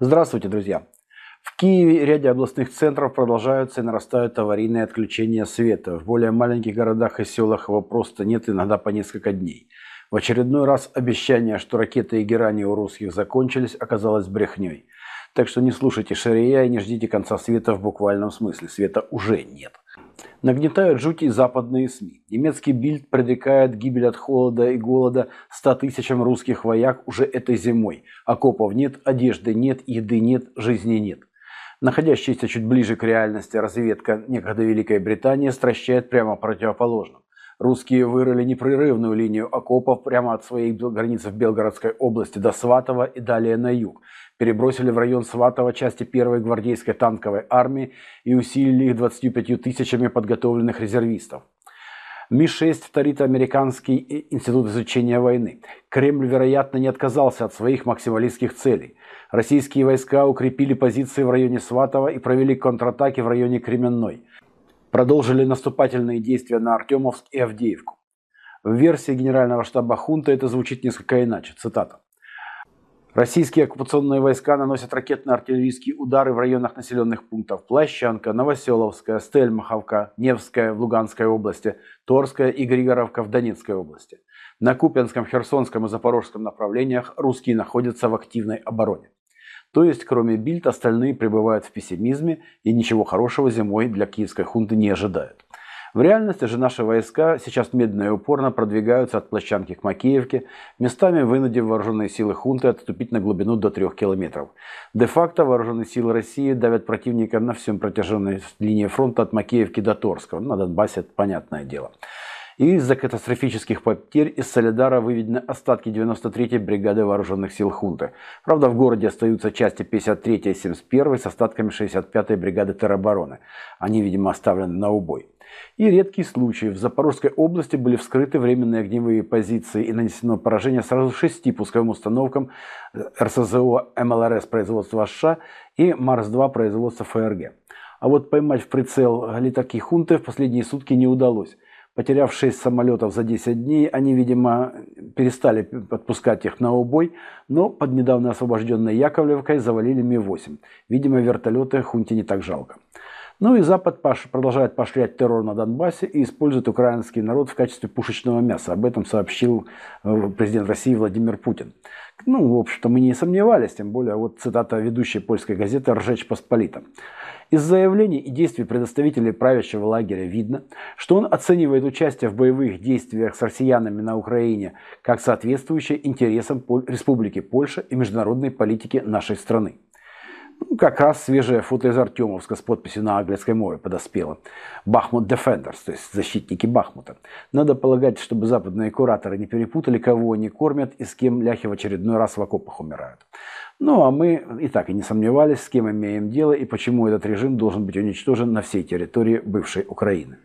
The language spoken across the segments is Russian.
Здравствуйте, друзья! В Киеве и ряде областных центров продолжаются и нарастают аварийные отключения света. В более маленьких городах и селах его просто нет, иногда по несколько дней. В очередной раз обещание, что ракеты и герани у русских закончились, оказалось брехней. Так что не слушайте Шария и не ждите конца света в буквальном смысле. Света уже нет. Нагнетают жути западные СМИ. Немецкий Бильд предрекает гибель от холода и голода 100 тысячам русских вояк уже этой зимой. Окопов нет, одежды нет, еды нет, жизни нет. Находящаяся чуть ближе к реальности разведка некогда Великой Британии стращает прямо противоположно. Русские вырыли непрерывную линию окопов прямо от своей границы в Белгородской области до Сватова и далее на юг. Перебросили в район Сватова части первой гвардейской танковой армии и усилили их 25 тысячами подготовленных резервистов. Ми-6 вторит американский институт изучения войны. Кремль, вероятно, не отказался от своих максималистских целей. Российские войска укрепили позиции в районе Сватова и провели контратаки в районе Кременной продолжили наступательные действия на Артемовск и Авдеевку. В версии генерального штаба хунта это звучит несколько иначе. Цитата. Российские оккупационные войска наносят ракетно-артиллерийские удары в районах населенных пунктов Плащанка, Новоселовская, Стельмаховка, Невская в Луганской области, Торская и Григоровка в Донецкой области. На Купянском, Херсонском и Запорожском направлениях русские находятся в активной обороне. То есть, кроме Бильд, остальные пребывают в пессимизме и ничего хорошего зимой для киевской хунты не ожидают. В реальности же наши войска сейчас медленно и упорно продвигаются от Площанки к Макеевке, местами вынудив вооруженные силы хунты отступить на глубину до 3 километров. Де-факто вооруженные силы России давят противника на всем протяженной линии фронта от Макеевки до Торского. На Донбассе это понятное дело. Из-за катастрофических потерь из Солидара выведены остатки 93-й бригады вооруженных сил хунты. Правда, в городе остаются части 53-й и 71-й с остатками 65-й бригады теробороны. Они, видимо, оставлены на убой. И редкий случай. В Запорожской области были вскрыты временные огневые позиции и нанесено поражение сразу шести пусковым установкам РСЗО МЛРС производства США и Марс-2 производства ФРГ. А вот поймать в прицел летаки хунты в последние сутки не удалось. Потеряв 6 самолетов за 10 дней, они, видимо, перестали подпускать их на убой, но под недавно освобожденной Яковлевкой завалили Ми-8. Видимо, вертолеты хунте не так жалко. Ну и Запад продолжает поощрять террор на Донбассе и использует украинский народ в качестве пушечного мяса. Об этом сообщил э, президент России Владимир Путин. Ну, в общем-то, мы не сомневались, тем более вот цитата ведущей польской газеты «Ржечь Посполита». Из заявлений и действий представителей правящего лагеря видно, что он оценивает участие в боевых действиях с россиянами на Украине как соответствующее интересам Республики Польша и международной политике нашей страны. Ну, как раз свежее фото из Артемовска с подписью на английской мове подоспело. Бахмут Defenders, то есть защитники Бахмута. Надо полагать, чтобы западные кураторы не перепутали, кого они кормят и с кем ляхи в очередной раз в окопах умирают. Ну, а мы и так и не сомневались, с кем имеем дело и почему этот режим должен быть уничтожен на всей территории бывшей Украины.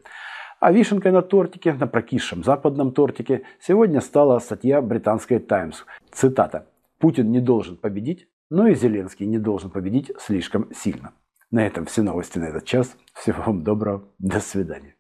А вишенкой на тортике, на прокисшем западном тортике, сегодня стала статья британской «Таймс». Цитата. «Путин не должен победить, но и Зеленский не должен победить слишком сильно. На этом все новости на этот час. Всего вам доброго. До свидания.